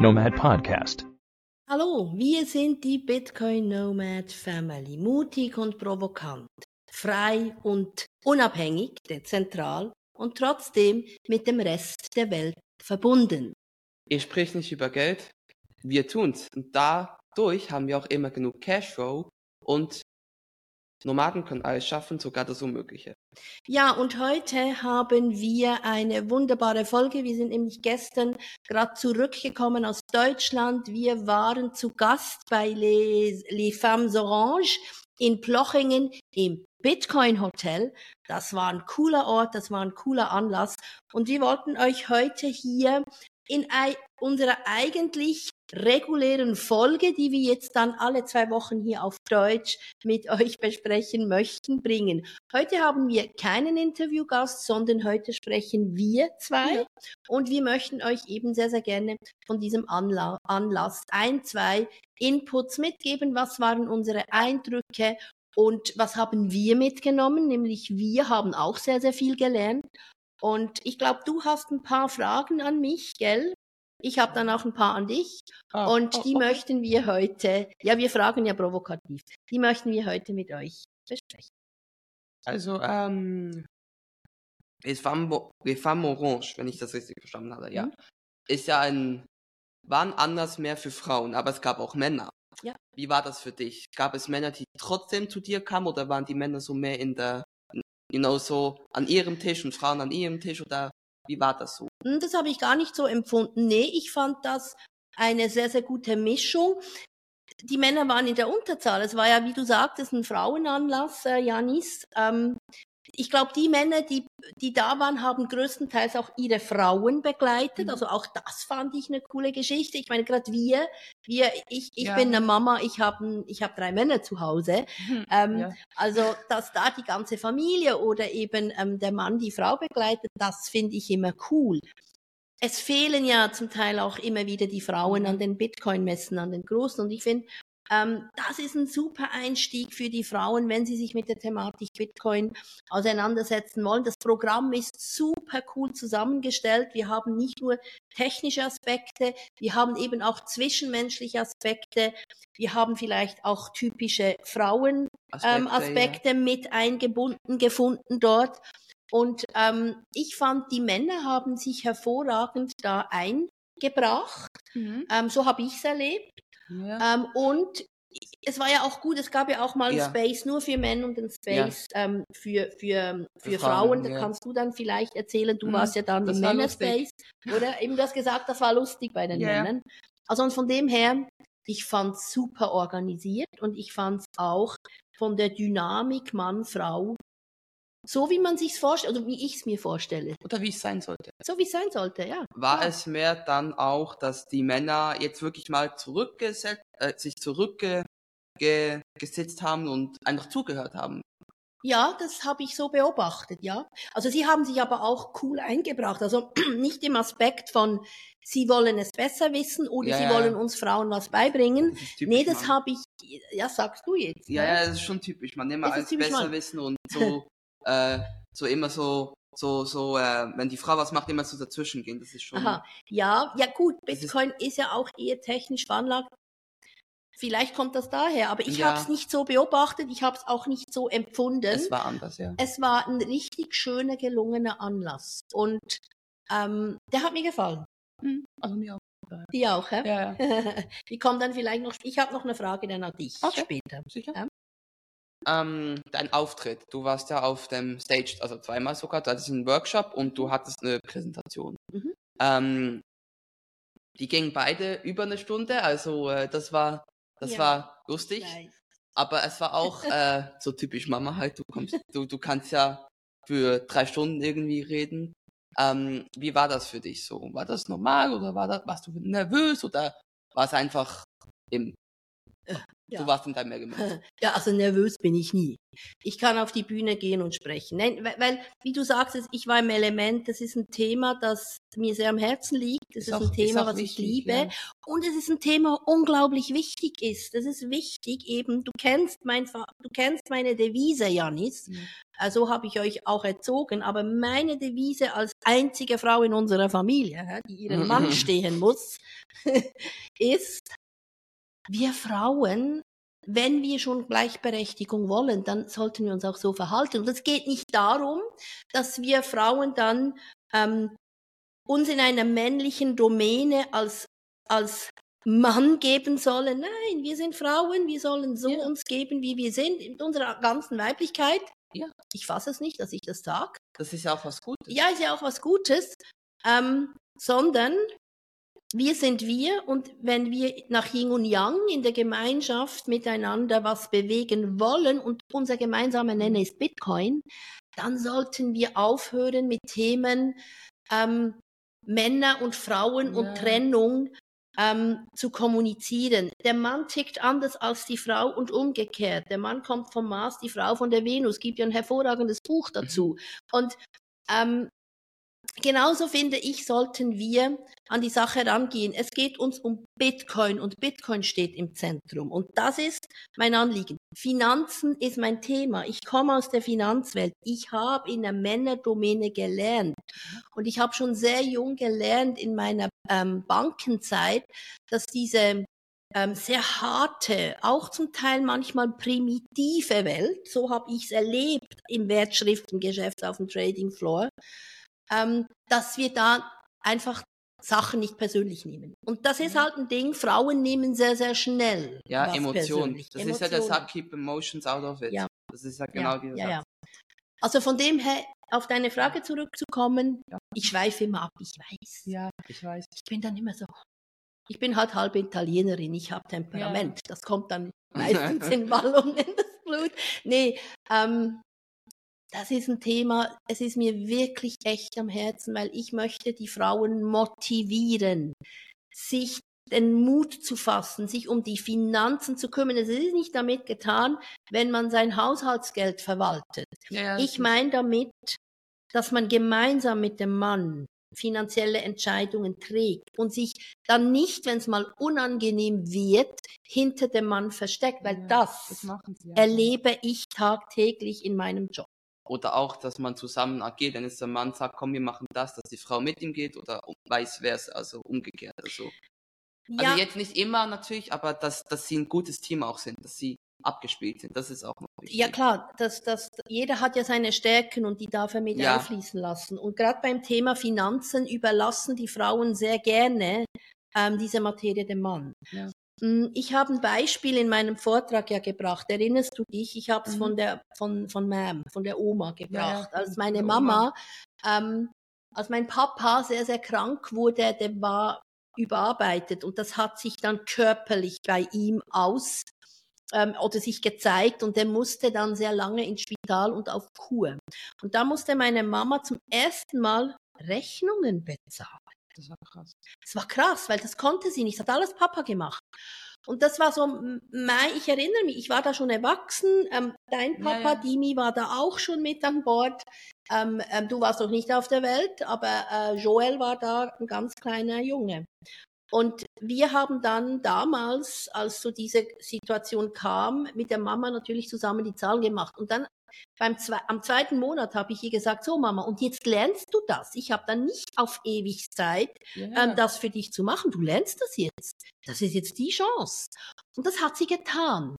Nomad Podcast. Hallo, wir sind die Bitcoin Nomad Family. Mutig und provokant, frei und unabhängig, dezentral und trotzdem mit dem Rest der Welt verbunden. Ihr spricht nicht über Geld, wir tun's. Und dadurch haben wir auch immer genug Cashflow und Nomaden können alles schaffen, sogar das Unmögliche. Ja, und heute haben wir eine wunderbare Folge. Wir sind nämlich gestern gerade zurückgekommen aus Deutschland. Wir waren zu Gast bei Les, Les Femmes Orange in Plochingen im Bitcoin Hotel. Das war ein cooler Ort, das war ein cooler Anlass. Und wir wollten euch heute hier in unserer eigentlich regulären Folge, die wir jetzt dann alle zwei Wochen hier auf Deutsch mit euch besprechen möchten, bringen. Heute haben wir keinen Interviewgast, sondern heute sprechen wir zwei ja. und wir möchten euch eben sehr, sehr gerne von diesem Anla Anlass ein, zwei Inputs mitgeben. Was waren unsere Eindrücke und was haben wir mitgenommen? Nämlich wir haben auch sehr, sehr viel gelernt. Und ich glaube, du hast ein paar Fragen an mich, gell? Ich habe dann auch ein paar an dich ah, und oh, die oh, möchten wir heute, ja, wir fragen ja provokativ, die möchten wir heute mit euch besprechen. Also, ähm, Les Femmes, Orange, wenn ich das richtig verstanden habe, ja, mhm. ist ja ein, war ein Anlass mehr für Frauen, aber es gab auch Männer. Ja. Wie war das für dich? Gab es Männer, die trotzdem zu dir kamen oder waren die Männer so mehr in der, you know, so an ihrem Tisch und Frauen an ihrem Tisch oder wie war das so? Hm, das habe ich gar nicht so empfunden. Nee, ich fand das eine sehr, sehr gute Mischung. Die Männer waren in der Unterzahl. Es war ja, wie du sagtest, ein Frauenanlass, äh, Janis. Ähm, ich glaube, die Männer, die, die da waren, haben größtenteils auch ihre Frauen begleitet. Mhm. Also auch das fand ich eine coole Geschichte. Ich meine, gerade wir, wir, ich, ich ja. bin eine Mama, ich habe ich hab drei Männer zu Hause. Mhm. Ähm, ja. Also, dass da die ganze Familie oder eben ähm, der Mann die Frau begleitet, das finde ich immer cool. Es fehlen ja zum Teil auch immer wieder die Frauen an mhm. den Bitcoin-Messen, an den großen. Und ich finde, das ist ein super Einstieg für die Frauen, wenn sie sich mit der Thematik Bitcoin auseinandersetzen wollen. Das Programm ist super cool zusammengestellt. Wir haben nicht nur technische Aspekte, wir haben eben auch zwischenmenschliche Aspekte. Wir haben vielleicht auch typische Frauenaspekte ähm, ja. mit eingebunden gefunden dort. Und ähm, ich fand, die Männer haben sich hervorragend da eingebracht. Mhm. Ähm, so habe ich es erlebt. Ja. Ähm, und es war ja auch gut, es gab ja auch mal einen ja. Space nur für Männer und einen Space ja. ähm, für, für, für, für Frauen. Frauen. Da kannst du dann vielleicht erzählen, du mhm. warst ja dann das im Männerspace. Oder eben du hast gesagt, das war lustig bei den Männern. Also und von dem her, ich fand es super organisiert und ich fand es auch von der Dynamik Mann-Frau so wie man sich's vorstellt, oder wie ich es mir vorstelle. Oder wie es sein sollte. So wie es sein sollte, ja. War ja. es mehr dann auch, dass die Männer jetzt wirklich mal zurückgesetzt, äh, sich zurückgesetzt haben und einfach zugehört haben? Ja, das habe ich so beobachtet, ja. Also sie haben sich aber auch cool eingebracht. Also nicht im Aspekt von, sie wollen es besser wissen oder ja, sie wollen uns Frauen was beibringen. Das nee, das habe ich, ja, sagst du jetzt. Ja, ne? ja, das ist schon typisch. Man nimmt als besser Mann. wissen und so äh, so immer so, so, so, äh, wenn die Frau was macht, immer so dazwischen gehen. Das ist schon. Aha. Ja, ja gut, Bitcoin ist, ist, ja auch eher technisch veranlagt. Vielleicht kommt das daher, aber ich ja. habe es nicht so beobachtet, ich habe es auch nicht so empfunden. Es war anders, ja. Es war ein richtig schöner, gelungener Anlass und ähm, der hat mir gefallen. Mhm. Also mir auch. Die auch, hä? Ja, ja. Die kommen dann vielleicht noch. Ich habe noch eine Frage dann an dich okay. später. Sicher. Ja? Ähm, dein Auftritt. Du warst ja auf dem Stage, also zweimal sogar, du hattest einen Workshop und du hattest eine Präsentation. Mhm. Ähm, die gingen beide über eine Stunde, also äh, das war, das ja. war lustig. Nice. Aber es war auch äh, so typisch Mama halt, du kommst, du, du kannst ja für drei Stunden irgendwie reden. Ähm, wie war das für dich so? War das normal oder war das, warst du nervös oder war es einfach im Ja. Du warst in deinem Element. Ja, also nervös bin ich nie. Ich kann auf die Bühne gehen und sprechen. Nein, weil, weil, wie du sagst, ich war im Element, das ist ein Thema, das mir sehr am Herzen liegt. Das ist, ist auch, ein Thema, was wichtig, ich liebe. Ja. Und es ist ein Thema, unglaublich wichtig ist. Das ist wichtig eben. Du kennst mein, du kennst meine Devise, Janis. Mhm. So habe ich euch auch erzogen. Aber meine Devise als einzige Frau in unserer Familie, die ihren Mann stehen muss, ist, wir Frauen, wenn wir schon Gleichberechtigung wollen, dann sollten wir uns auch so verhalten. Und es geht nicht darum, dass wir Frauen dann ähm, uns in einer männlichen Domäne als, als Mann geben sollen. Nein, wir sind Frauen, wir sollen so ja. uns geben, wie wir sind, in unserer ganzen Weiblichkeit. Ja. Ich fasse es nicht, dass ich das sage. Das ist ja auch was Gutes. Ja, ist ja auch was Gutes. Ähm, sondern wir sind wir und wenn wir nach Yin und Yang in der Gemeinschaft miteinander was bewegen wollen und unser gemeinsamer Nenner ist Bitcoin, dann sollten wir aufhören mit Themen ähm, Männer und Frauen ja. und Trennung ähm, zu kommunizieren. Der Mann tickt anders als die Frau und umgekehrt. Der Mann kommt vom Mars, die Frau von der Venus. Gibt ja ein hervorragendes Buch dazu. Mhm. Und ähm, Genauso finde ich, sollten wir an die Sache rangehen. Es geht uns um Bitcoin und Bitcoin steht im Zentrum. Und das ist mein Anliegen. Finanzen ist mein Thema. Ich komme aus der Finanzwelt. Ich habe in der Männerdomäne gelernt. Und ich habe schon sehr jung gelernt in meiner ähm, Bankenzeit, dass diese ähm, sehr harte, auch zum Teil manchmal primitive Welt, so habe ich es erlebt im Wertschriftengeschäft auf dem Trading Floor, ähm, dass wir da einfach Sachen nicht persönlich nehmen. Und das ist mhm. halt ein Ding, Frauen nehmen sehr, sehr schnell. Ja, Emotionen. Das Emotion. ist ja der Satz, keep emotions out of it. Ja. Das ist ja genau ja, dieser ja, ja. Also von dem her, auf deine Frage zurückzukommen, ja. ich schweife immer ab, ich weiß. Ja, ich weiß. Ich bin dann immer so, ich bin halt halb Italienerin, ich habe Temperament. Das kommt dann meistens in Wallungen in das Blut. Nee, ähm, das ist ein Thema, es ist mir wirklich echt am Herzen, weil ich möchte die Frauen motivieren, sich den Mut zu fassen, sich um die Finanzen zu kümmern. Es ist nicht damit getan, wenn man sein Haushaltsgeld verwaltet. Ja, ich meine damit, dass man gemeinsam mit dem Mann finanzielle Entscheidungen trägt und sich dann nicht, wenn es mal unangenehm wird, hinter dem Mann versteckt, weil ja, das, das ja. erlebe ich tagtäglich in meinem Job. Oder auch, dass man zusammen agiert, wenn jetzt der Mann sagt, komm, wir machen das, dass die Frau mit ihm geht oder vice versa, also umgekehrt. Also, also ja. also jetzt nicht immer natürlich, aber dass, dass sie ein gutes Team auch sind, dass sie abgespielt sind, das ist auch noch wichtig. Ja klar, das, das, jeder hat ja seine Stärken und die darf er mit ja. einfließen lassen. Und gerade beim Thema Finanzen überlassen die Frauen sehr gerne ähm, diese Materie dem Mann. Ja. Hm, ich habe ein Beispiel in meinem Vortrag ja gebracht. Erinnerst du dich? Ich habe es mhm. von der von von Mam, von der Oma gebracht. Ja, als meine Mama, ähm, als mein Papa sehr sehr krank wurde, der war überarbeitet und das hat sich dann körperlich bei ihm aus ähm, oder sich gezeigt und der musste dann sehr lange ins Spital und auf Kur. Und da musste meine Mama zum ersten Mal Rechnungen bezahlen. Das war krass. Das war krass, weil das konnte sie nicht. Das hat alles Papa gemacht. Und das war so, mein, ich erinnere mich, ich war da schon erwachsen. Ähm, dein Papa, ja, ja. Dimi, war da auch schon mit an Bord. Ähm, ähm, du warst noch nicht auf der Welt, aber äh, Joel war da ein ganz kleiner Junge. Und wir haben dann damals, als so diese Situation kam, mit der Mama natürlich zusammen die Zahlen gemacht. Und dann beim zwei, am zweiten Monat habe ich ihr gesagt, so Mama, und jetzt lernst du das. Ich habe dann nicht auf ewig Zeit, ja. ähm, das für dich zu machen. Du lernst das jetzt. Das ist jetzt die Chance. Und das hat sie getan.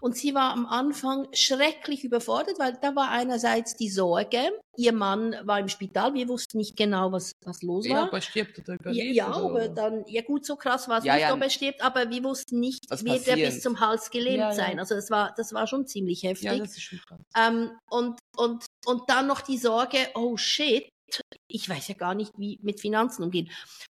Und sie war am Anfang schrecklich überfordert, weil da war einerseits die Sorge, ihr Mann war im Spital, wir wussten nicht genau, was, was los war. Ja, ob er stirbt oder überlebt. Ja, ja aber dann, ja gut, so krass war es ja, nicht, ja, ob er stirbt, aber wir wussten nicht, wird er bis zum Hals gelähmt ja, sein. Also das war, das war schon ziemlich heftig. Ja, das ist schon krass. Ähm, und, und, und dann noch die Sorge, oh shit, ich weiß ja gar nicht, wie mit Finanzen umgehen.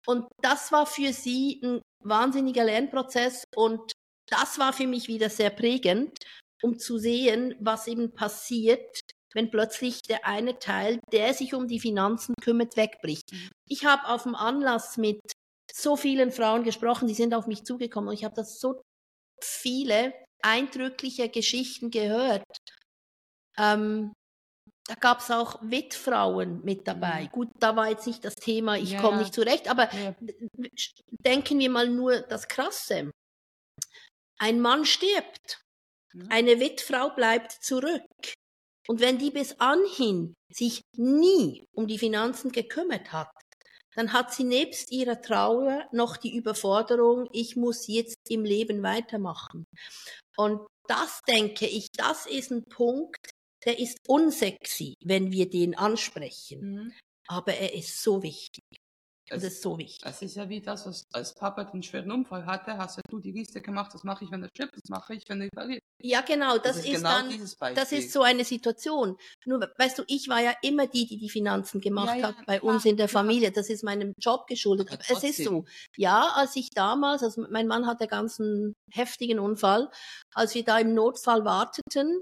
Und das war für sie ein wahnsinniger Lernprozess und das war für mich wieder sehr prägend, um zu sehen, was eben passiert, wenn plötzlich der eine Teil, der sich um die Finanzen kümmert, wegbricht. Mhm. Ich habe auf dem Anlass mit so vielen Frauen gesprochen, die sind auf mich zugekommen und ich habe das so viele eindrückliche Geschichten gehört. Ähm, da gab es auch Witfrauen mit dabei. Mhm. Gut, da war jetzt nicht das Thema, ich ja. komme nicht zurecht, aber ja. denken wir mal nur das Krasse. Ein Mann stirbt, eine Witfrau bleibt zurück. Und wenn die bis anhin sich nie um die Finanzen gekümmert hat, dann hat sie nebst ihrer Trauer noch die Überforderung, ich muss jetzt im Leben weitermachen. Und das denke ich, das ist ein Punkt, der ist unsexy, wenn wir den ansprechen. Mhm. Aber er ist so wichtig. Es, das ist so wichtig. Es ist ja wie das, was als Papa den schweren Unfall hatte, hast ja du die Liste gemacht, das mache ich, wenn er stirbt, das mache ich, wenn er verliert. Ja, genau, das, das ist, ist genau dann, das ist so eine Situation. Nur, weißt du, ich war ja immer die, die die Finanzen gemacht ja, ja, hat bei klar, uns in der Familie. Das ist meinem Job geschuldet. Aber es ist so. Ja, als ich damals, also mein Mann hatte ganz einen heftigen Unfall, als wir da im Notfall warteten,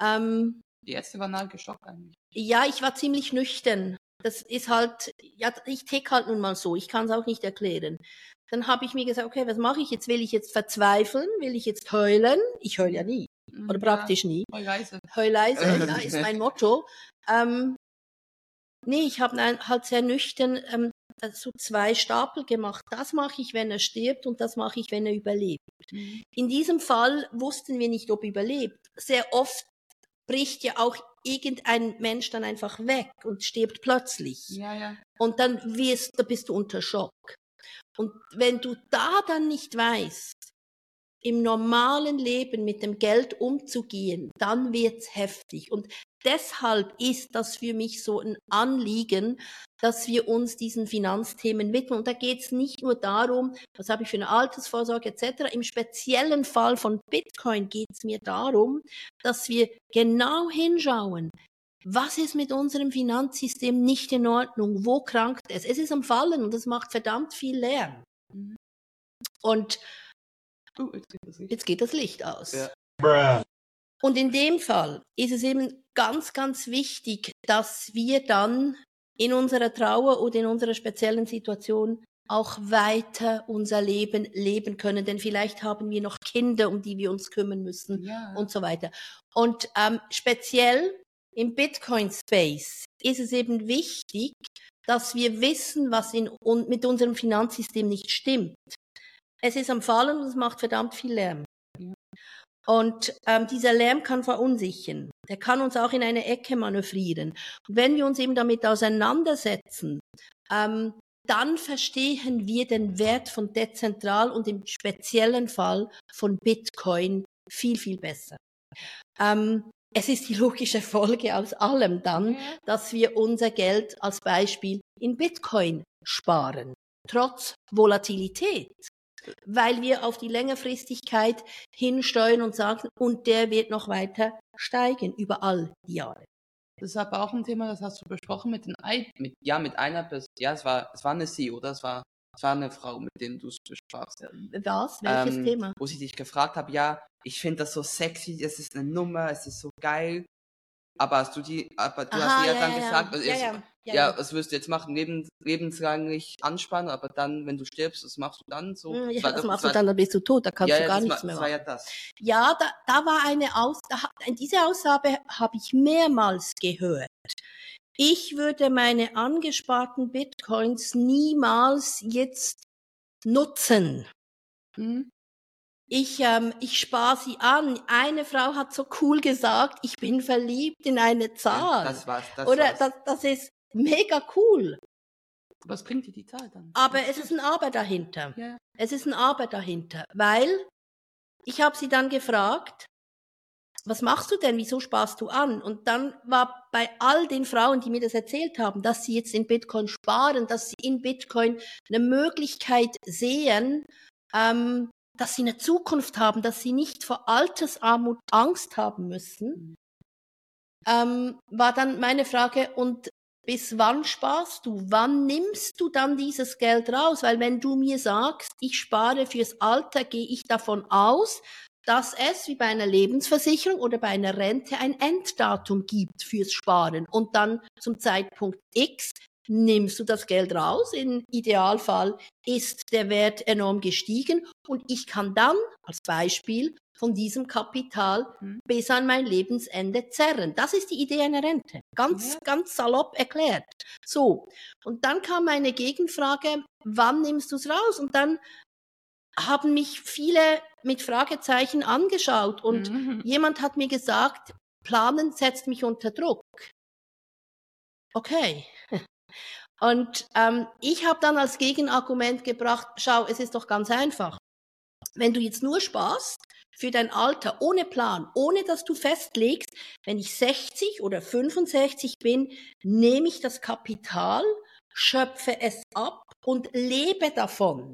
ähm, die Ärzte waren halt geschockt eigentlich. Ja, ich war ziemlich nüchtern. Das ist halt, ja, ich tick halt nun mal so. Ich kann es auch nicht erklären. Dann habe ich mir gesagt, okay, was mache ich jetzt? Will ich jetzt verzweifeln? Will ich jetzt heulen? Ich heule ja nie. Mhm, Oder praktisch nie. Heuleise. Heuleise, ja, ist mein Motto. Ähm, nee, ich habe halt sehr nüchtern ähm, so zwei Stapel gemacht. Das mache ich, wenn er stirbt und das mache ich, wenn er überlebt. Mhm. In diesem Fall wussten wir nicht, ob er überlebt. Sehr oft bricht ja auch irgendein Mensch dann einfach weg und stirbt plötzlich. Ja, ja. Und dann wirst, da bist du unter Schock. Und wenn du da dann nicht weißt, im normalen Leben mit dem Geld umzugehen, dann wird's heftig. Und deshalb ist das für mich so ein Anliegen, dass wir uns diesen Finanzthemen widmen. Und da geht es nicht nur darum, was habe ich für eine Altersvorsorge etc. Im speziellen Fall von Bitcoin geht es mir darum, dass wir genau hinschauen, was ist mit unserem Finanzsystem nicht in Ordnung? Wo krankt es? Es ist am Fallen und es macht verdammt viel Lärm. Mhm. Und oh, jetzt, geht jetzt, geht das Licht aus. Ja. Und in dem Fall ist es eben ganz, ganz wichtig, dass wir dann in unserer Trauer oder in unserer speziellen Situation auch weiter unser Leben leben können, denn vielleicht haben wir noch Kinder, um die wir uns kümmern müssen ja. und so weiter. Und ähm, speziell im Bitcoin-Space ist es eben wichtig, dass wir wissen, was in, und mit unserem Finanzsystem nicht stimmt. Es ist am Fallen und es macht verdammt viel Lärm. Und ähm, dieser Lärm kann verunsichern. Der kann uns auch in eine Ecke manövrieren. Und wenn wir uns eben damit auseinandersetzen, ähm, dann verstehen wir den Wert von dezentral und im speziellen Fall von Bitcoin viel, viel besser. Ähm, es ist die logische Folge aus allem dann, dass wir unser Geld als Beispiel in Bitcoin sparen, trotz Volatilität weil wir auf die Längerfristigkeit hinsteuern und sagen, und der wird noch weiter steigen über all die Jahre. Das ist aber auch ein Thema, das hast du besprochen mit den I mit, ja, mit einer Person. Ja, es war, es war eine Sie, oder? Es war, es war eine Frau, mit der du es besprachst. Was? Welches ähm, Thema? Wo ich dich gefragt habe, ja, ich finde das so sexy, es ist eine Nummer, es ist so geil. Aber hast du die, aber du Aha, hast ja, ja dann ja, gesagt, also ja, ist, ja, ja, was wirst du jetzt machen? Lebens, lebenslänglich anspannen, aber dann, wenn du stirbst, was machst du dann so? Hm, ja, das, machst du dann, dann bist du tot, da kannst du gar nichts mehr machen. War ja, das. ja da, da war eine Aus, da, diese Aussage habe ich mehrmals gehört. Ich würde meine angesparten Bitcoins niemals jetzt nutzen. Hm? Ich, ähm, ich spare sie an. Eine Frau hat so cool gesagt, ich bin verliebt in eine Zahl. Ja, das war's. Das Oder war's. Das, das ist mega cool. Was bringt dir die Zahl dann? Aber es ist ein Aber dahinter. Ja. Es ist ein Aber dahinter, weil ich habe sie dann gefragt, was machst du denn? Wieso sparst du an? Und dann war bei all den Frauen, die mir das erzählt haben, dass sie jetzt in Bitcoin sparen, dass sie in Bitcoin eine Möglichkeit sehen, ähm, dass sie eine Zukunft haben, dass sie nicht vor Altersarmut Angst haben müssen, ähm, war dann meine Frage, und bis wann sparst du? Wann nimmst du dann dieses Geld raus? Weil wenn du mir sagst, ich spare fürs Alter, gehe ich davon aus, dass es wie bei einer Lebensversicherung oder bei einer Rente ein Enddatum gibt fürs Sparen und dann zum Zeitpunkt X nimmst du das Geld raus. Im Idealfall ist der Wert enorm gestiegen und ich kann dann als Beispiel von diesem Kapital mhm. bis an mein Lebensende zerren. Das ist die Idee einer Rente. Ganz, ja. ganz salopp erklärt. So. Und dann kam meine Gegenfrage, wann nimmst du es raus? Und dann haben mich viele mit Fragezeichen angeschaut und mhm. jemand hat mir gesagt, Planen setzt mich unter Druck. Okay. Und ähm, ich habe dann als Gegenargument gebracht, schau, es ist doch ganz einfach. Wenn du jetzt nur sparst für dein Alter ohne Plan, ohne dass du festlegst, wenn ich 60 oder 65 bin, nehme ich das Kapital, schöpfe es ab und lebe davon.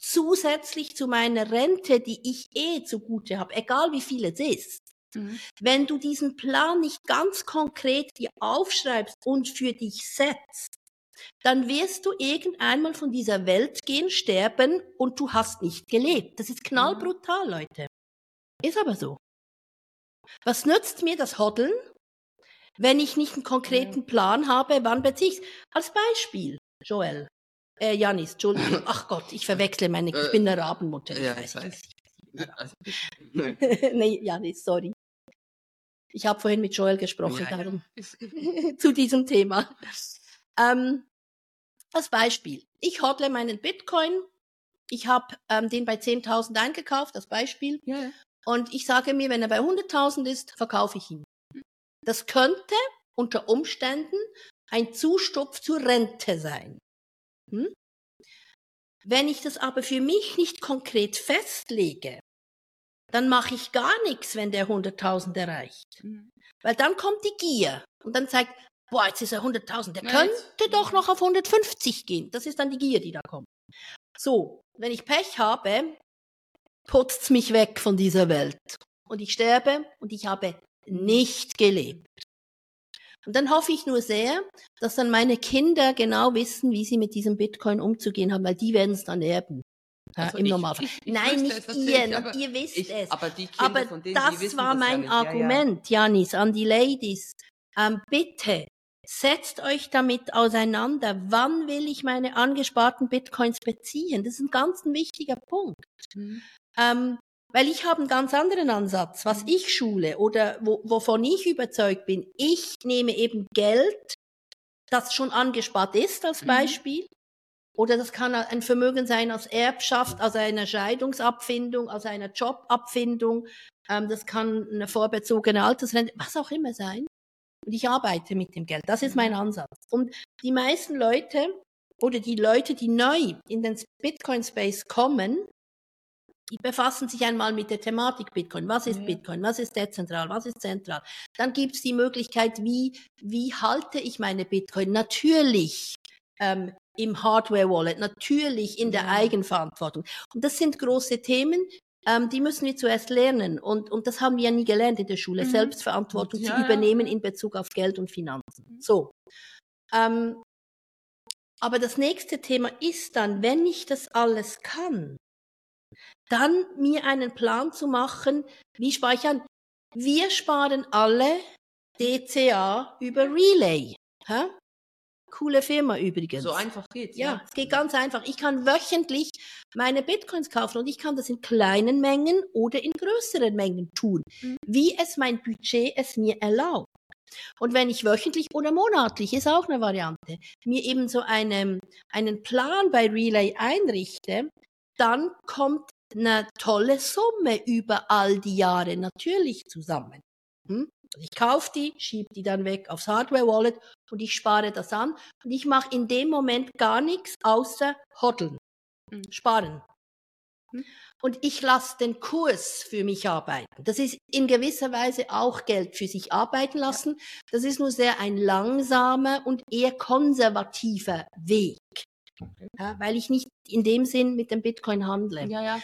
Zusätzlich zu meiner Rente, die ich eh zugute habe, egal wie viel es ist. Mhm. Wenn du diesen Plan nicht ganz konkret dir aufschreibst und für dich setzt, dann wirst du irgendeinmal von dieser Welt gehen, sterben und du hast nicht gelebt. Das ist knallbrutal, Leute. Ist aber so. Was nützt mir das Hoddeln, wenn ich nicht einen konkreten Plan habe, wann beziehe ich Als Beispiel, Joel. Äh, Janis, Entschuldigung. Ach Gott, ich verwechsle meine, ich bin eine Rabenmutter. Ich ja, weiß, ich weiß. Also, nee, Janis, sorry. Ich habe vorhin mit Joel gesprochen, ja, darum zu diesem Thema. Ähm, als Beispiel, ich hodle meinen Bitcoin, ich habe ähm, den bei 10.000 eingekauft, als Beispiel, ja. und ich sage mir, wenn er bei 100.000 ist, verkaufe ich ihn. Das könnte unter Umständen ein Zustupf zur Rente sein. Hm? Wenn ich das aber für mich nicht konkret festlege, dann mache ich gar nichts, wenn der 100.000 erreicht. Mhm. Weil dann kommt die Gier und dann zeigt, boah, jetzt ist er 100.000, der Nein. könnte doch noch auf 150 gehen. Das ist dann die Gier, die da kommt. So, wenn ich Pech habe, putzt's mich weg von dieser Welt. Und ich sterbe und ich habe nicht gelebt. Und dann hoffe ich nur sehr, dass dann meine Kinder genau wissen, wie sie mit diesem Bitcoin umzugehen haben, weil die werden es dann erben. Ja, also Im ich, Normalfall. Ich, ich Nein, nicht ihr, ich, aber, ihr wisst es. Aber, die Kinder aber von denen, das wissen, war mein Argument, ja, ja. Janis, an die Ladies. Ähm, bitte, setzt euch damit auseinander. Wann will ich meine angesparten Bitcoins beziehen? Das ist ein ganz ein wichtiger Punkt. Mhm. Ähm, weil ich habe einen ganz anderen Ansatz, was mhm. ich schule oder wo, wovon ich überzeugt bin. Ich nehme eben Geld, das schon angespart ist als mhm. Beispiel. Mhm. Oder das kann ein Vermögen sein aus Erbschaft, aus einer Scheidungsabfindung, aus einer Jobabfindung. Ähm, das kann eine vorbezogene Altersrente, was auch immer sein. Und ich arbeite mit dem Geld. Das ist mein Ansatz. Und die meisten Leute oder die Leute, die neu in den Bitcoin-Space kommen, die befassen sich einmal mit der Thematik Bitcoin. Was ist ja. Bitcoin? Was ist dezentral? Was ist zentral? Dann gibt es die Möglichkeit, wie, wie halte ich meine Bitcoin? Natürlich ähm, im Hardware-Wallet, natürlich in der. Eigenverantwortung. Und das sind große Themen, ähm, die müssen wir zuerst lernen. Und, und das haben wir ja nie gelernt in der Schule, mhm. Selbstverantwortung ja, zu übernehmen in Bezug auf Geld und Finanzen. Mhm. So. Ähm, aber das nächste Thema ist dann, wenn ich das alles kann, dann mir einen Plan zu machen, wie speichern. Wir sparen alle DCA über Relay. Hä? Coole Firma übrigens. So einfach geht's. Ja, ja, es geht ganz einfach. Ich kann wöchentlich meine Bitcoins kaufen und ich kann das in kleinen Mengen oder in größeren Mengen tun, mhm. wie es mein Budget es mir erlaubt. Und wenn ich wöchentlich oder monatlich, ist auch eine Variante, mir eben so eine, einen Plan bei Relay einrichte, dann kommt eine tolle Summe über all die Jahre natürlich zusammen. Hm? Also ich kaufe die, schiebe die dann weg aufs Hardware-Wallet und ich spare das an und ich mache in dem Moment gar nichts außer hodeln, hm. sparen. Hm? Und ich lasse den Kurs für mich arbeiten. Das ist in gewisser Weise auch Geld für sich arbeiten lassen. Das ist nur sehr ein langsamer und eher konservativer Weg. Okay. Ja, weil ich nicht in dem Sinn mit dem Bitcoin handle. Ja, ja.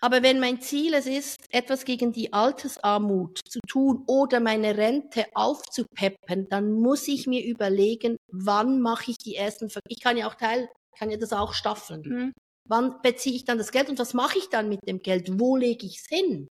Aber wenn mein Ziel es ist, etwas gegen die Altersarmut zu tun oder meine Rente aufzupeppen, dann muss ich mir überlegen, wann mache ich die ersten, Ver ich kann ja auch Teil, kann ja das auch staffeln. Mhm. Wann beziehe ich dann das Geld und was mache ich dann mit dem Geld? Wo lege ich es hin?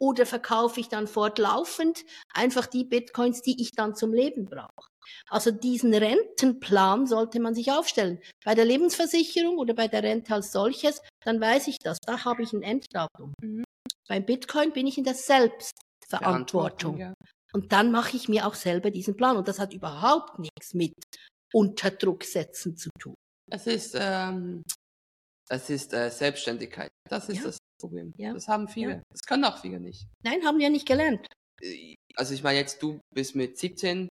Oder verkaufe ich dann fortlaufend einfach die Bitcoins, die ich dann zum Leben brauche? Also diesen Rentenplan sollte man sich aufstellen. Bei der Lebensversicherung oder bei der Rente als solches, dann weiß ich das, da habe ich ein Enddatum. Mhm. Beim Bitcoin bin ich in der Selbstverantwortung. Ja. Und dann mache ich mir auch selber diesen Plan. Und das hat überhaupt nichts mit Unterdruck setzen zu tun. Es ist, ähm, es ist äh, Selbstständigkeit. Das ist ja. das Problem. Ja. Das haben viele. Ja. Das können auch viele nicht. Nein, haben wir nicht gelernt. Äh, also ich meine jetzt, du bist mit 17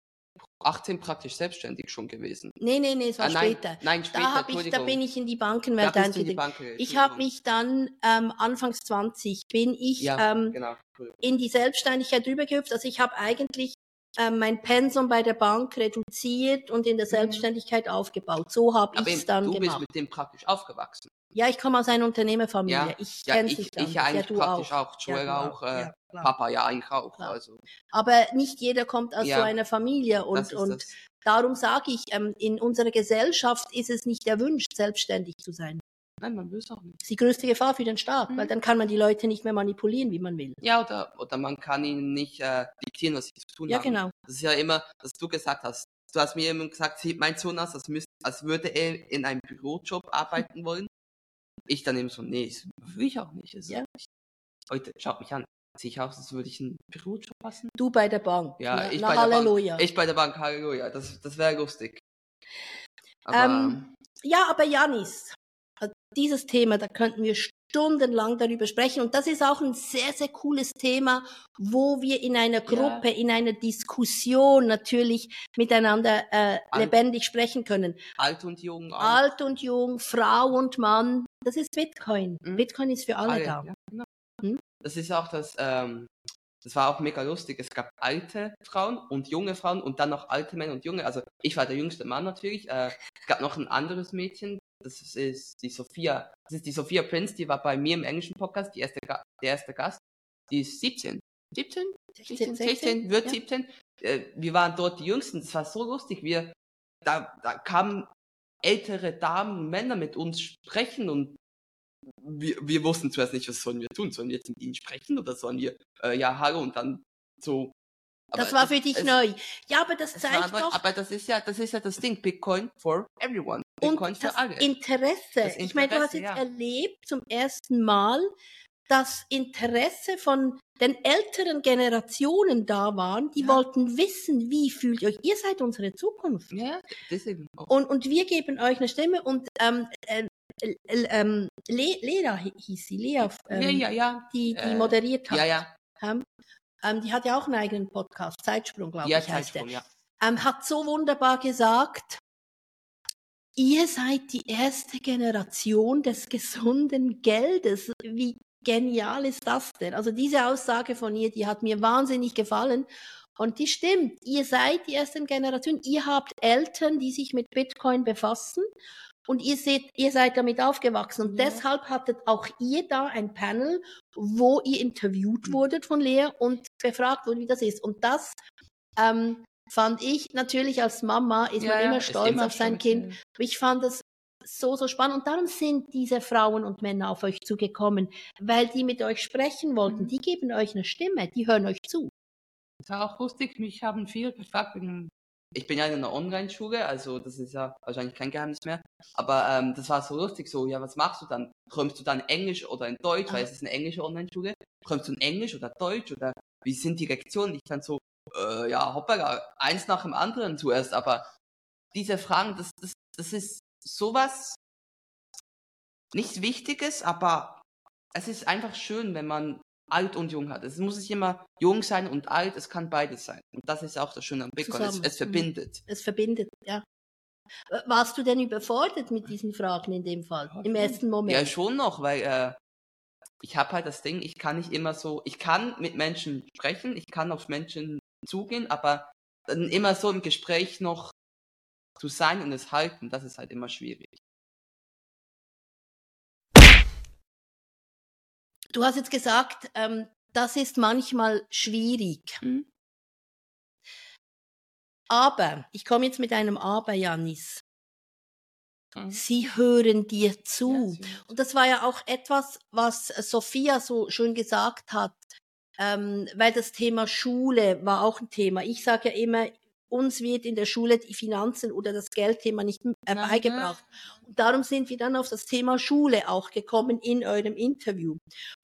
18 praktisch selbstständig schon gewesen. Nee, nee, nee, es war ah, nein, später. Nein, später, da, ich, da bin ich in die Bankenwelt eingetreten. Bank, ich habe mich dann, ähm, anfangs 20, bin ich ja, ähm, genau. in die Selbstständigkeit rübergehüpft. Also ich habe eigentlich ähm, mein Pensum bei der Bank reduziert und in der mhm. Selbstständigkeit mhm. aufgebaut. So habe ich es dann du gemacht. Du bist mit dem praktisch aufgewachsen. Ja, ich komme aus einer Unternehmerfamilie. Ja, ich ja, kenne dann. Ich ja eigentlich praktisch auch. auch. Joel ja, auch. Äh, ja, Papa ja eigentlich auch. Also. Aber nicht jeder kommt aus so einer Familie und, und darum sage ich, ähm, in unserer Gesellschaft ist es nicht erwünscht, selbstständig zu sein. Nein, man will es auch nicht. Das ist die größte Gefahr für den Staat, mhm. weil dann kann man die Leute nicht mehr manipulieren, wie man will. Ja, oder, oder man kann ihnen nicht äh, diktieren, was sie zu tun ja, haben. Ja, genau. Das ist ja immer, was du gesagt hast. Du hast mir immer gesagt, mein Sohn aus, als, müsste, als würde er in einem Bürojob arbeiten wollen. Ich dann eben so, nee, das will ich auch nicht. Also ja. ich, heute, schaut mich an. Sehe ich aus, als würde ich einen Bürojob passen? Du bei der Bank. Ja, na, ich na, bei Halleluja. der Bank. Ich bei der Bank, Halleluja. Das, das wäre lustig. Aber, ähm, ja, aber Janis, dieses Thema, da könnten wir stundenlang darüber sprechen. Und das ist auch ein sehr, sehr cooles Thema, wo wir in einer Gruppe, ja. in einer Diskussion natürlich miteinander äh, lebendig sprechen können. Alt und jung. Auch. Alt und jung, Frau und Mann. Das ist Bitcoin. Mhm. Bitcoin ist für alle, alle da. Ja, genau. hm? Das ist auch das, ähm, das war auch mega lustig. Es gab alte Frauen und junge Frauen und dann noch alte Männer und junge. Also ich war der jüngste Mann natürlich. Äh, es gab noch ein anderes Mädchen, das ist die Sophia. Das ist die Sophia Prince, die war bei mir im englischen Podcast, die erste, der erste Gast. Die ist 17. 17? 16, 16, 16 wird ja. 17. Äh, wir waren dort die Jüngsten. Das war so lustig. Wir, da, da kamen ältere Damen und Männer mit uns sprechen und wir, wir wussten zuerst nicht, was sollen wir tun. Sollen wir jetzt mit ihnen sprechen oder sollen wir, äh, ja, hallo und dann so aber das war für dich es, neu. Ja, aber das zeigt neu, doch. Aber das ist ja, das ist ja das Ding. Bitcoin for everyone. Bitcoin und für alle. Interesse. Das Interesse. Ich meine, du hast jetzt ja. erlebt zum ersten Mal, dass Interesse von den älteren Generationen da waren, die ja. wollten wissen, wie fühlt ihr euch? Ihr seid unsere Zukunft. Ja, deswegen. Und, und wir geben euch eine Stimme und ähm, äh, ähm, Le Lea hieß sie, Lea, ähm, ja, ja, die, die äh, moderiert hat. Ja, ja. Ähm, ähm, die hat ja auch einen eigenen Podcast, Zeitsprung, glaube ja, ich, heißt der. Ja. Ähm, hat so wunderbar gesagt, ihr seid die erste Generation des gesunden Geldes. Wie genial ist das denn? Also diese Aussage von ihr, die hat mir wahnsinnig gefallen. Und die stimmt. Ihr seid die erste Generation. Ihr habt Eltern, die sich mit Bitcoin befassen. Und ihr seht, ihr seid damit aufgewachsen. Und ja. deshalb hattet auch ihr da ein Panel, wo ihr interviewt mhm. wurdet von Lea und befragt wurde, wie das ist. Und das ähm, fand ich natürlich als Mama, ist ja, man immer stolz immer auf sein Kind. Ja. Ich fand das so, so spannend. Und darum sind diese Frauen und Männer auf euch zugekommen, weil die mit euch sprechen wollten. Mhm. Die geben euch eine Stimme, die hören euch zu. Das war auch lustig. Mich haben viele gefragt ich bin ja in einer Online-Schule, also das ist ja wahrscheinlich kein Geheimnis mehr. Aber ähm, das war so lustig, so, ja, was machst du dann? Träumst du dann Englisch oder in Deutsch, weil es ist eine englische Online-Schule? Träumst du in Englisch oder Deutsch oder wie sind die Reaktionen? Ich dann so, äh, ja, hoppala, eins nach dem anderen zuerst, aber diese Fragen, das, das, das ist sowas nicht Wichtiges, aber es ist einfach schön, wenn man alt und jung hat. Es muss nicht immer jung sein und alt, es kann beides sein. Und das ist auch das Schöne am Bitcoin. Es, es, verbindet. Es verbindet, ja. Warst du denn überfordert mit diesen Fragen in dem Fall, im ersten Moment? Ja, schon noch, weil äh, ich habe halt das Ding, ich kann nicht immer so, ich kann mit Menschen sprechen, ich kann auf Menschen zugehen, aber dann immer so im Gespräch noch zu sein und es halten, das ist halt immer schwierig. Du hast jetzt gesagt, ähm, das ist manchmal schwierig. Mhm. Aber, ich komme jetzt mit einem Aber, Janis. Mhm. Sie hören dir zu. Ja, Und das war ja auch etwas, was Sophia so schön gesagt hat. ähm, weil das Thema Schule war auch ein Thema. Ich sage ja immer, uns wird in der Schule die Finanzen oder das Geldthema nicht äh, beigebracht. Und darum sind wir dann auf das Thema Schule auch gekommen in eurem Interview.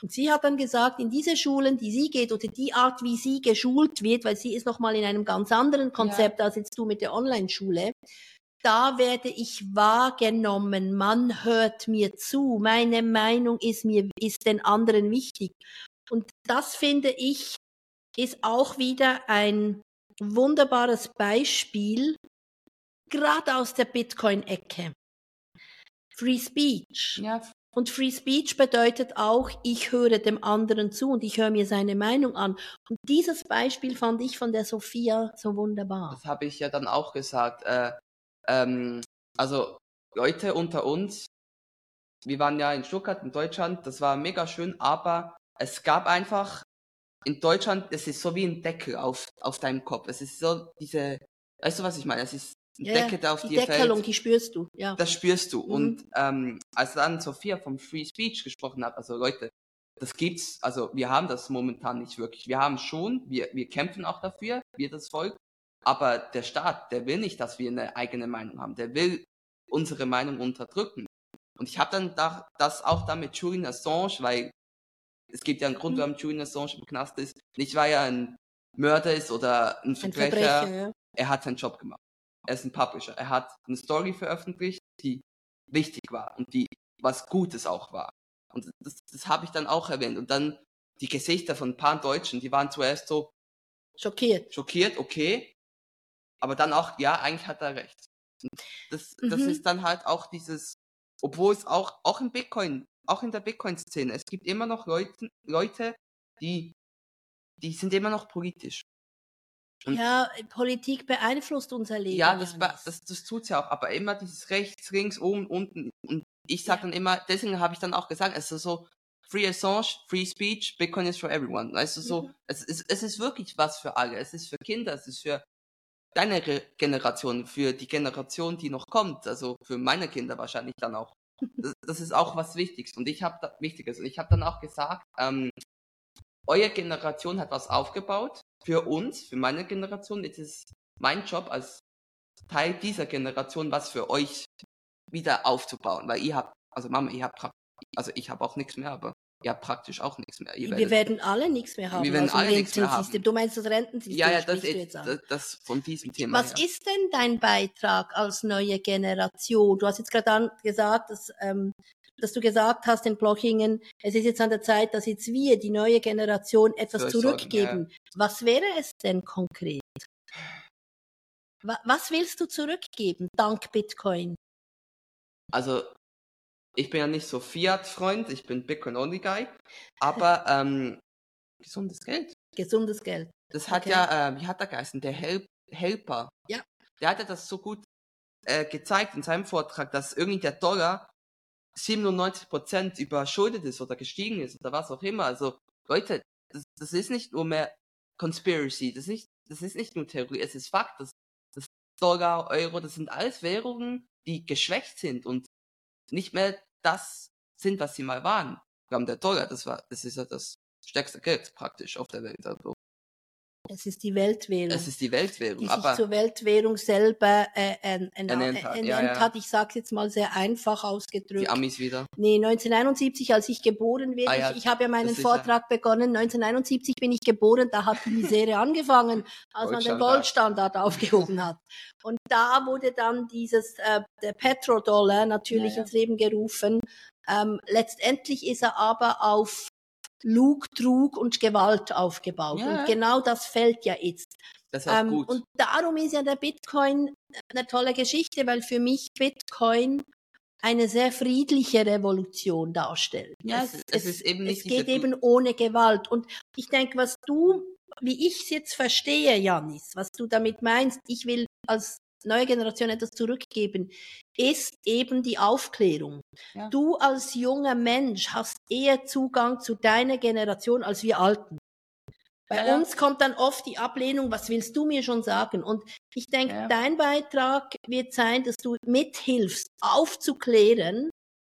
Und sie hat dann gesagt, in diese Schulen, die sie geht oder die Art, wie sie geschult wird, weil sie ist nochmal in einem ganz anderen Konzept ja. als jetzt du mit der Online-Schule, da werde ich wahrgenommen, man hört mir zu, meine Meinung ist mir, ist den anderen wichtig. Und das finde ich, ist auch wieder ein wunderbares Beispiel, gerade aus der Bitcoin-Ecke. Free Speech. Ja. Und Free Speech bedeutet auch, ich höre dem anderen zu und ich höre mir seine Meinung an. Und dieses Beispiel fand ich von der Sophia so wunderbar. Das habe ich ja dann auch gesagt. Äh, ähm, also Leute unter uns, wir waren ja in Stuttgart in Deutschland, das war mega schön, aber es gab einfach in Deutschland, es ist so wie ein Deckel auf, auf deinem Kopf. Es ist so diese, weißt du, was ich meine? Es ist ein ja, Deckel, der auf die dir Deckelung, fällt. die spürst du, ja. Das spürst du. Mhm. Und ähm, als dann Sophia vom Free Speech gesprochen hat, also Leute, das gibt's, also wir haben das momentan nicht wirklich. Wir haben schon, wir, wir kämpfen auch dafür, wir das Volk, aber der Staat, der will nicht, dass wir eine eigene Meinung haben. Der will unsere Meinung unterdrücken. Und ich habe dann da, das auch da mit Julian Assange, weil es gibt ja einen Grund, mhm. warum Julian Assange im Knast ist. Nicht, weil er ein Mörder ist oder ein Verbrecher. Ein Verbrecher ja. Er hat seinen Job gemacht. Er ist ein Publisher. Er hat eine Story veröffentlicht, die wichtig war und die was Gutes auch war. Und das, das habe ich dann auch erwähnt. Und dann die Gesichter von ein paar Deutschen, die waren zuerst so schockiert. Schockiert, okay. Aber dann auch, ja, eigentlich hat er recht. Das, das mhm. ist dann halt auch dieses, obwohl es auch, auch im Bitcoin auch in der Bitcoin-Szene, es gibt immer noch Leute, Leute die, die sind immer noch politisch. Und ja, Politik beeinflusst unser Leben. Ja, das, das, das tut ja auch, aber immer dieses rechts, links, oben, unten. Und ich sage ja. dann immer, deswegen habe ich dann auch gesagt, es ist so, Free Assange, Free Speech, Bitcoin is for everyone. Du, so, mhm. es, ist, es ist wirklich was für alle. Es ist für Kinder, es ist für deine Generation, für die Generation, die noch kommt, also für meine Kinder wahrscheinlich dann auch. Das, ist auch was Wichtiges. Und ich habe Wichtiges. Und ich habe dann auch gesagt, ähm, eure Generation hat was aufgebaut. Für uns, für meine Generation, ist es mein Job als Teil dieser Generation, was für euch wieder aufzubauen. Weil ihr habt, also Mama, ihr habt, also ich habe auch nichts mehr, aber ja praktisch auch nichts mehr. Ihr wir werden alle nichts mehr haben. Wir werden also alle nichts mehr haben. Du meinst das Rentensystem? Ja, ja, das ist das, das, von diesem Thema. Was ja. ist denn dein Beitrag als neue Generation? Du hast jetzt gerade gesagt, dass, ähm, dass du gesagt hast in Blochingen, es ist jetzt an der Zeit, dass jetzt wir, die neue Generation, etwas Für zurückgeben. ja. Was wäre es denn konkret? Was willst du zurückgeben dank Bitcoin? Also ich bin ja nicht so Fiat-Freund, ich bin Bitcoin-Only-Guy, aber ähm, gesundes Geld. Gesundes Geld. Das hat okay. ja, äh, wie hat er geheißen, der Help Helper. Ja. Der hat ja das so gut äh, gezeigt in seinem Vortrag, dass irgendwie der Dollar 97% überschuldet ist oder gestiegen ist oder was auch immer. Also Leute, das, das ist nicht nur mehr Conspiracy, das ist nicht, das ist nicht nur Theorie, es ist Fakt, dass das Dollar, Euro, das sind alles Währungen, die geschwächt sind und nicht mehr das sind, was sie mal waren. Wir haben der Dollar, das war, das ist ja das stärkste Geld praktisch auf der Welt. Also. Es ist die Weltwährung. Es ist die Weltwährung. Die sich aber zur Weltwährung selber äh, äh, ernannt hat. Ja, ja. hat. Ich sage es jetzt mal sehr einfach ausgedrückt. Die Amis wieder? Nee, 1971, als ich geboren werde. Ah, ja, ich, ich habe ja meinen Vortrag begonnen. 1971 bin ich geboren. Da hat die Misere angefangen, als man den Goldstandard aufgehoben hat. Und da wurde dann dieses äh, der Petrodollar natürlich ins Leben gerufen. Ähm, letztendlich ist er aber auf Lug, Trug und Gewalt aufgebaut. Ja. Und genau das fällt ja jetzt. Das ist ähm, gut. Und darum ist ja der Bitcoin eine tolle Geschichte, weil für mich Bitcoin eine sehr friedliche Revolution darstellt. Ja, es, es, es ist eben nicht es geht eben ohne Gewalt. Und ich denke, was du, wie ich es jetzt verstehe, Janis, was du damit meinst, ich will als neue Generation etwas zurückgeben, ist eben die Aufklärung. Ja. Du als junger Mensch hast eher Zugang zu deiner Generation als wir Alten. Bei ja, ja. uns kommt dann oft die Ablehnung, was willst du mir schon sagen? Und ich denke, dein Beitrag wird sein, dass du mithilfst, aufzuklären,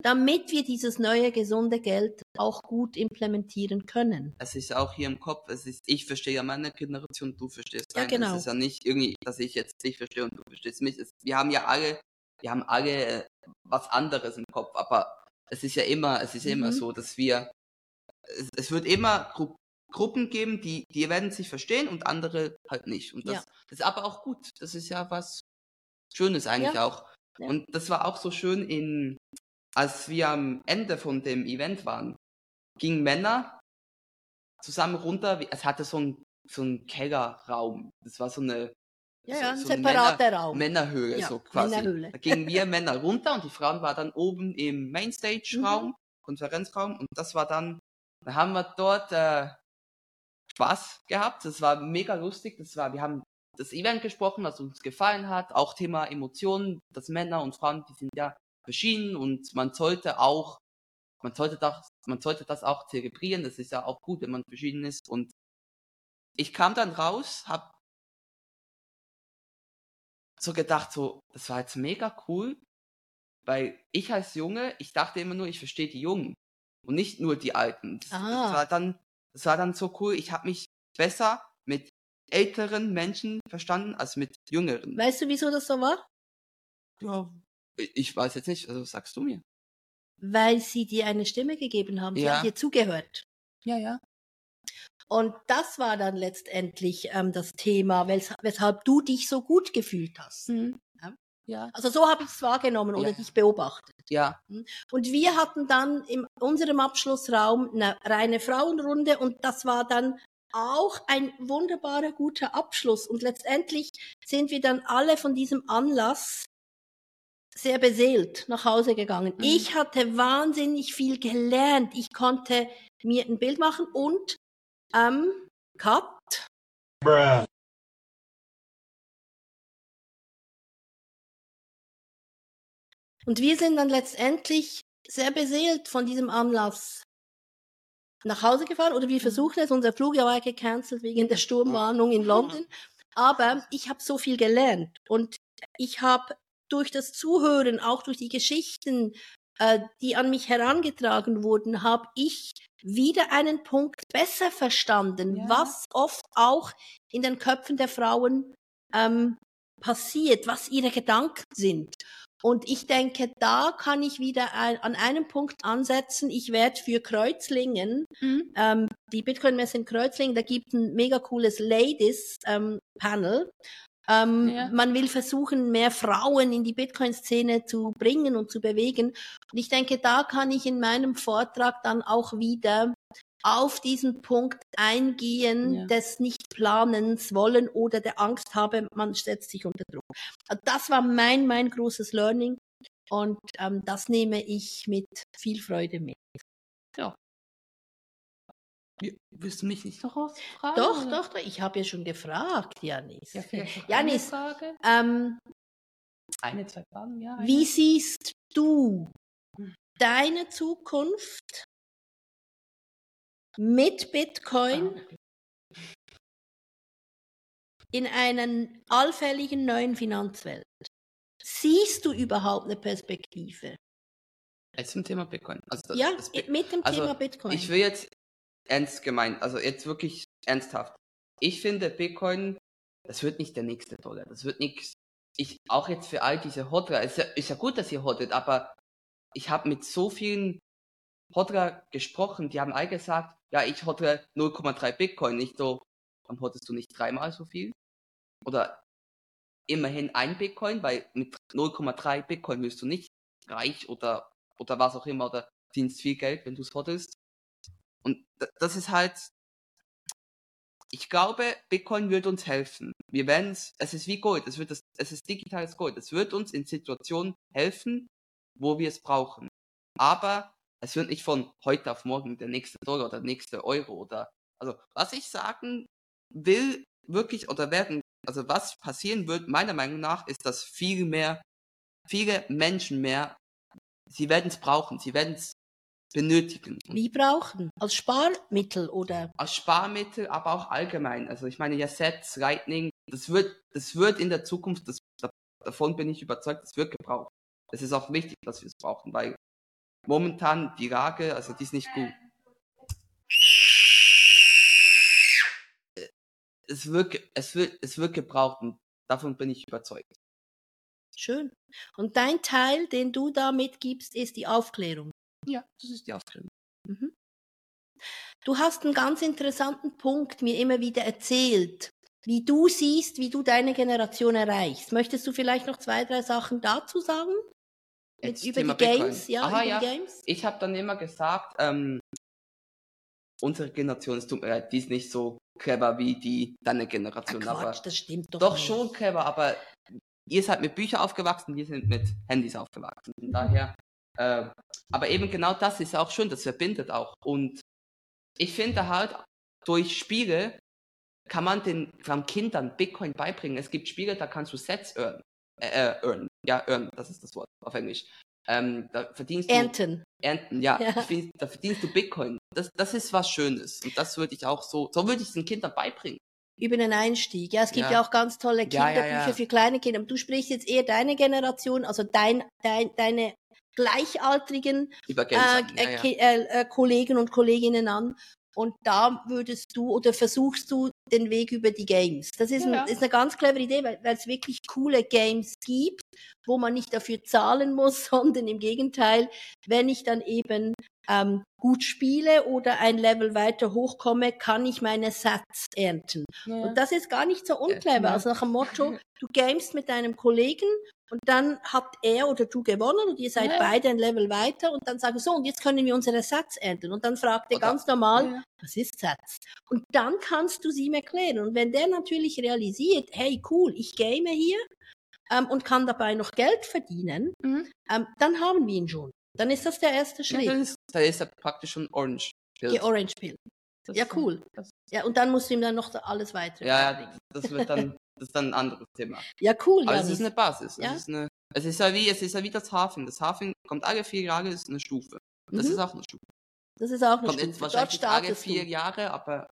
damit wir dieses neue gesunde Geld auch gut implementieren können. Es ist auch hier im Kopf, es ist, ich verstehe ja meine Generation, du verstehst Ja, deine. genau. Es ist ja nicht irgendwie, dass ich jetzt dich verstehe und du verstehst mich. Es, wir haben ja alle, wir haben alle äh, was anderes im Kopf, aber es ist ja immer, es ist ja immer Mhm. so, dass wir, es, es wird immer Gru Gruppen geben, die, die werden sich verstehen und andere halt nicht. Und das, Ja. das ist aber auch gut. Das ist ja was Schönes eigentlich auch. Ja. Und das war auch so schön in, als wir am Ende von dem Event waren, gingen Männer zusammen runter. Es hatte so ein so ein Kellerraum. Das war so eine Ja, so, ja, ein so separater Raum. Männerhöhle, Ja, so quasi. Männerhöhle. Da gingen wir Männer runter und die Frauen waren dann oben im Mainstage-Raum, Mhm. Konferenzraum. Und das war dann, da haben wir dort äh, Spaß gehabt. Das war mega lustig. Das war, wir haben das Event gesprochen, was uns gefallen hat. Auch Thema Emotionen, dass Männer und Frauen, die sind ja verschieden und man sollte auch, man sollte das, man sollte das auch zelebrieren. Das ist ja auch gut, wenn man verschieden ist. Und ich kam dann raus, hab so gedacht, so, das war jetzt mega cool, weil ich als Junge, ich dachte immer nur, ich verstehe die Jungen und nicht nur die Alten. Das, Ah. das war dann, das war dann so cool. Ich habe mich besser mit älteren Menschen verstanden als mit jüngeren. Weißt du, wieso das so war? Ja, ich weiß jetzt nicht, also sagst du mir. Weil sie dir eine Stimme gegeben haben. Sie Ja. haben dir zugehört. Ja, ja. Und das war dann letztendlich ähm, das Thema, wes weshalb du dich so gut gefühlt hast. Ja. Ja. Also so habe ich es wahrgenommen oder Ja. dich beobachtet. Ja, Und wir hatten dann in unserem Abschlussraum eine reine Frauenrunde und das war dann auch ein wunderbarer, guter Abschluss. Und letztendlich sind wir dann alle von diesem Anlass sehr beseelt nach Hause gegangen. Mhm. Ich hatte wahnsinnig viel gelernt. Ich konnte mir ein Bild machen und ähm, Cut. Und wir sind dann letztendlich sehr beseelt von diesem Anlass nach Hause gefahren oder wir versuchen es. Unser Flug war ja gecancelt wegen der Sturmwarnung in London. Aber ich habe so viel gelernt und ich habe durch das Zuhören, auch durch die Geschichten, äh, die an mich herangetragen wurden, habe ich wieder einen Punkt besser verstanden, Ja. was oft auch in den Köpfen der Frauen ähm, passiert, was ihre Gedanken sind. Und ich denke, da kann ich wieder ein, an einem Punkt ansetzen. Ich werde für Kreuzlingen, ähm, die Bitcoin-Messe in Kreuzlingen, da gibt ein mega cooles Ladies-Panel. Ähm, Ja. Man will versuchen, mehr Frauen in die Bitcoin-Szene zu bringen und zu bewegen. Und ich denke, da kann ich in meinem Vortrag dann auch wieder auf diesen Punkt eingehen, Ja. des Nicht-Planens wollen oder der Angst habe, man setzt sich unter Druck. Das war mein, mein großes Learning und ähm, das nehme ich mit viel Freude mit. Ja, Willst du mich nicht noch was fragen? Doch, oder? doch, doch, ich habe ja schon gefragt, Janis. Ja, Janis, Eine, Frage? ähm, eine, zwei Fragen, ja. eine. wie siehst du deine Zukunft mit Ah, Bitcoin okay. in einer allfälligen neuen Finanzwelt? Siehst du überhaupt eine Perspektive? Jetzt zum Thema Bitcoin. Also das, Ja, das Bi- mit dem also, Thema Bitcoin. Ich will jetzt ernst gemeint, also jetzt wirklich ernsthaft. Ich finde Bitcoin, das wird nicht der nächste Dollar. Das wird nichts. Ich auch jetzt für all diese Hodler, ist ja, ist ja gut, dass ihr hodlet, aber ich habe mit so vielen Hodler gesprochen, die haben all gesagt, ja, ich hodle 0,3 Bitcoin, nicht so, dann hodlest du nicht dreimal so viel? Oder immerhin ein Bitcoin, weil mit 0,3 Bitcoin wirst du nicht reich oder, oder was auch immer, oder verdienst viel Geld, wenn du es hodlst. Und das ist halt, ich glaube, Bitcoin wird uns helfen. Wir werden es, es ist wie Gold, es wird das, es ist digitales Gold. Es wird uns in Situationen helfen, wo wir es brauchen. Aber es wird nicht von heute auf morgen der nächste Dollar oder der nächste Euro oder, also, was ich sagen will, wirklich, oder werden, also was passieren wird, meiner Meinung nach, ist, dass viel mehr, viele Menschen mehr, sie werden es brauchen, sie werden es benötigen. Wie brauchen? Als Sparmittel oder? als Sparmittel, aber auch allgemein. Also ich meine, ja, Sets, Lightning, das wird, das wird in der Zukunft, das, davon bin ich überzeugt, das wird gebraucht. Es ist auch wichtig, dass wir es brauchen, weil momentan die Lage, also die ist nicht gut. Es wird, es wird, es wird gebraucht und davon bin ich überzeugt. Schön. Und dein Teil, den du da mitgibst, ist die Aufklärung. Ja, das ist die Aufklärung. Mhm. Du hast einen ganz interessanten Punkt mir immer wieder erzählt, wie du siehst, wie du deine Generation erreichst. Möchtest du vielleicht noch zwei, drei Sachen dazu sagen? Jetzt über Thema die Bitcoin. Games, ja, Aha, über ja. die Games? Ich habe dann immer gesagt, ähm, unsere Generation, es tut mir leid, die ist nicht so clever wie die deine Ach, Generation, aber Quatsch, das stimmt doch doch nicht. schon clever, aber ihr seid mit Büchern aufgewachsen, wir sind mit Handys aufgewachsen. Von daher, äh, aber eben genau das ist auch schön, das verbindet auch. Und ich finde halt, durch Spiele kann man den allem Kindern Bitcoin beibringen. Es gibt Spiele, da kannst du Sets earn. Äh, äh, earn. Ja, earn, das ist das Wort auf Englisch. Ähm, da verdienst du Ernten. Ernten, ja. Ja. Da verdienst du Bitcoin. Das, das ist was Schönes. Und das würde ich auch so, so würde ich es den Kindern beibringen. Über den Einstieg. Ja, es gibt ja, Ja. auch ganz tolle Ja, ja, Kinderbücher ja. für kleine Kinder. Du sprichst jetzt eher deine Generation, also dein, dein, deine gleichaltrigen äh, äh, äh, äh, Kollegen und Kolleginnen an. Und da würdest du oder versuchst du den Weg über die Games. Das ist, Ja, ein, ist eine ganz clevere Idee, weil weil es wirklich coole Games gibt, wo man nicht dafür zahlen muss, sondern im Gegenteil, wenn ich dann eben ähm, gut spiele oder ein Level weiter hochkomme, kann ich meine Sats ernten. Und das ist gar nicht so unclever. Ja. Also nach dem Motto, du gamest mit deinem Kollegen und dann hat er oder du gewonnen und ihr seid Ja. beide ein Level weiter und dann sagen so, und jetzt können wir unsere Sats ernten. Und dann fragt er ganz normal, Ja, ja. was ist Sats? Und dann kannst du sie ihm erklären. Und wenn der natürlich realisiert, hey cool, ich game hier ähm, und kann dabei noch Geld verdienen, Mhm. ähm, dann haben wir ihn schon. Dann ist das der erste Ja, Schritt. ist, da ist er praktisch schon Orange. die Orange Pill. Das Ja, ist- cool. Ja, und dann musst du ihm dann noch alles weiter. ja, ja, das wird dann, das ist dann ein anderes Thema. ja, cool. Aber es Janis. ist eine Basis. Ja. Es ist eine, es ist ja wie, es ist ja wie das Hafing. Das Hafing kommt alle vier Jahre, ist eine Stufe. Das Mhm. ist auch eine Stufe. Das ist auch eine Kommt Stufe. jetzt Dort wahrscheinlich nicht alle vier du. Jahre, aber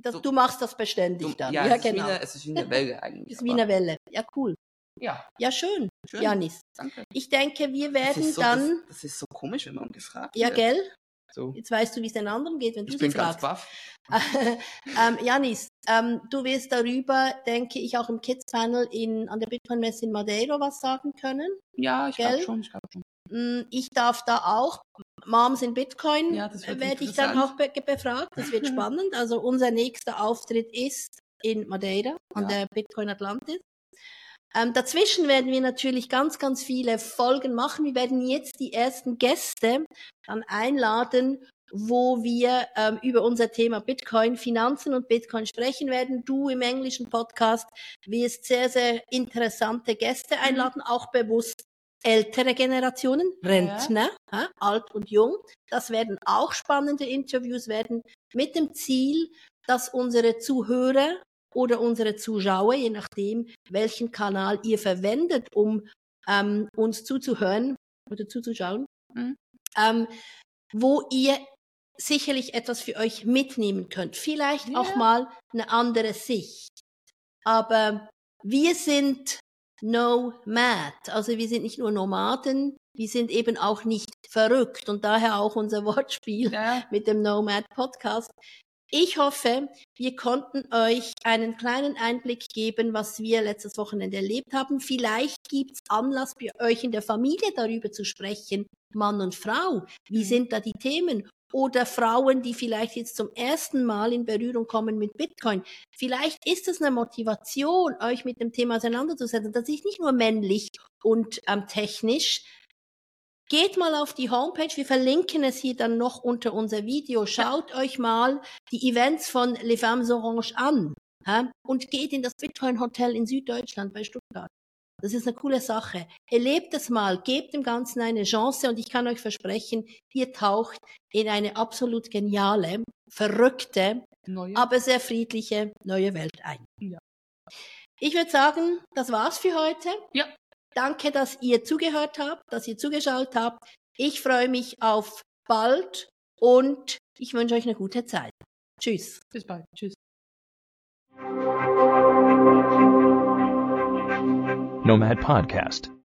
Das, so- du machst das beständig du, dann. ja, Ja, es, ist genau. wie eine, es ist wie eine Welle eigentlich. ist wie eine Welle. Ja, cool. Ja, Ja, schön, schön. Janis. Danke. Ich denke, wir Das werden ist, so, dann. das, das ist so komisch, wenn man gefragt ja, wird. gell? So. Jetzt weißt du, wie es den anderen geht, wenn du Ich sie bin ganz fragst. baff. ähm, Janis, ähm, du wirst darüber, denke ich, auch im Kids-Panel in, an der Bitcoin-Messe in Madeira was sagen können. Ja, ich Gell? glaube schon, ich glaube schon. Mm, Ich darf da auch, Moms in Bitcoin, Ja, das wird werde ich dann auch be befragt. Das wird spannend. Also unser nächster Auftritt ist in Madeira an Ja. der Bitcoin Atlantis. Ähm, dazwischen werden wir natürlich ganz, ganz viele Folgen machen. Wir werden jetzt die ersten Gäste dann einladen, wo wir ähm, über unser Thema Bitcoin, Finanzen und Bitcoin sprechen werden. Du im englischen Podcast wirst sehr, sehr interessante Gäste Mhm. einladen, auch bewusst ältere Generationen, Rentner, ja, alt und jung. Das werden auch spannende Interviews werden mit dem Ziel, dass unsere Zuhörer oder unsere Zuschauer, je nachdem, welchen Kanal ihr verwendet, um ähm, uns zuzuhören oder zuzuschauen, Mhm. ähm, wo ihr sicherlich etwas für euch mitnehmen könnt. Vielleicht Ja. auch mal eine andere Sicht. Aber wir sind Nomad. Also wir sind nicht nur Nomaden, wir sind eben auch nicht verrückt und daher auch unser Wortspiel Ja, mit dem Nomad Podcast. Ich hoffe, wir konnten euch einen kleinen Einblick geben, was wir letztes Wochenende erlebt haben. Vielleicht gibt's Anlass für euch in der Familie darüber zu sprechen, Mann und Frau. Wie sind da die Themen? Oder Frauen, die vielleicht jetzt zum ersten Mal in Berührung kommen mit Bitcoin. Vielleicht ist es eine Motivation, euch mit dem Thema auseinanderzusetzen. Das ist nicht nur männlich und ähm, technisch, Geht mal auf die Homepage, wir verlinken es hier dann noch unter unser Video. Schaut euch mal die Events von Les Femmes Orange an hä? und geht in das Bitcoin Hotel in Süddeutschland bei Stuttgart. Das ist eine coole Sache. Erlebt es mal, gebt dem Ganzen eine Chance und ich kann euch versprechen, ihr taucht in eine absolut geniale, verrückte, neue. aber sehr friedliche neue Welt ein. Ja. Ich würde sagen, das war's für heute. Ja. Danke, dass ihr zugehört habt, dass ihr zugeschaut habt. Ich freue mich auf bald und ich wünsche euch eine gute Zeit. Tschüss. Bis bald. Tschüss. Nomad Podcast.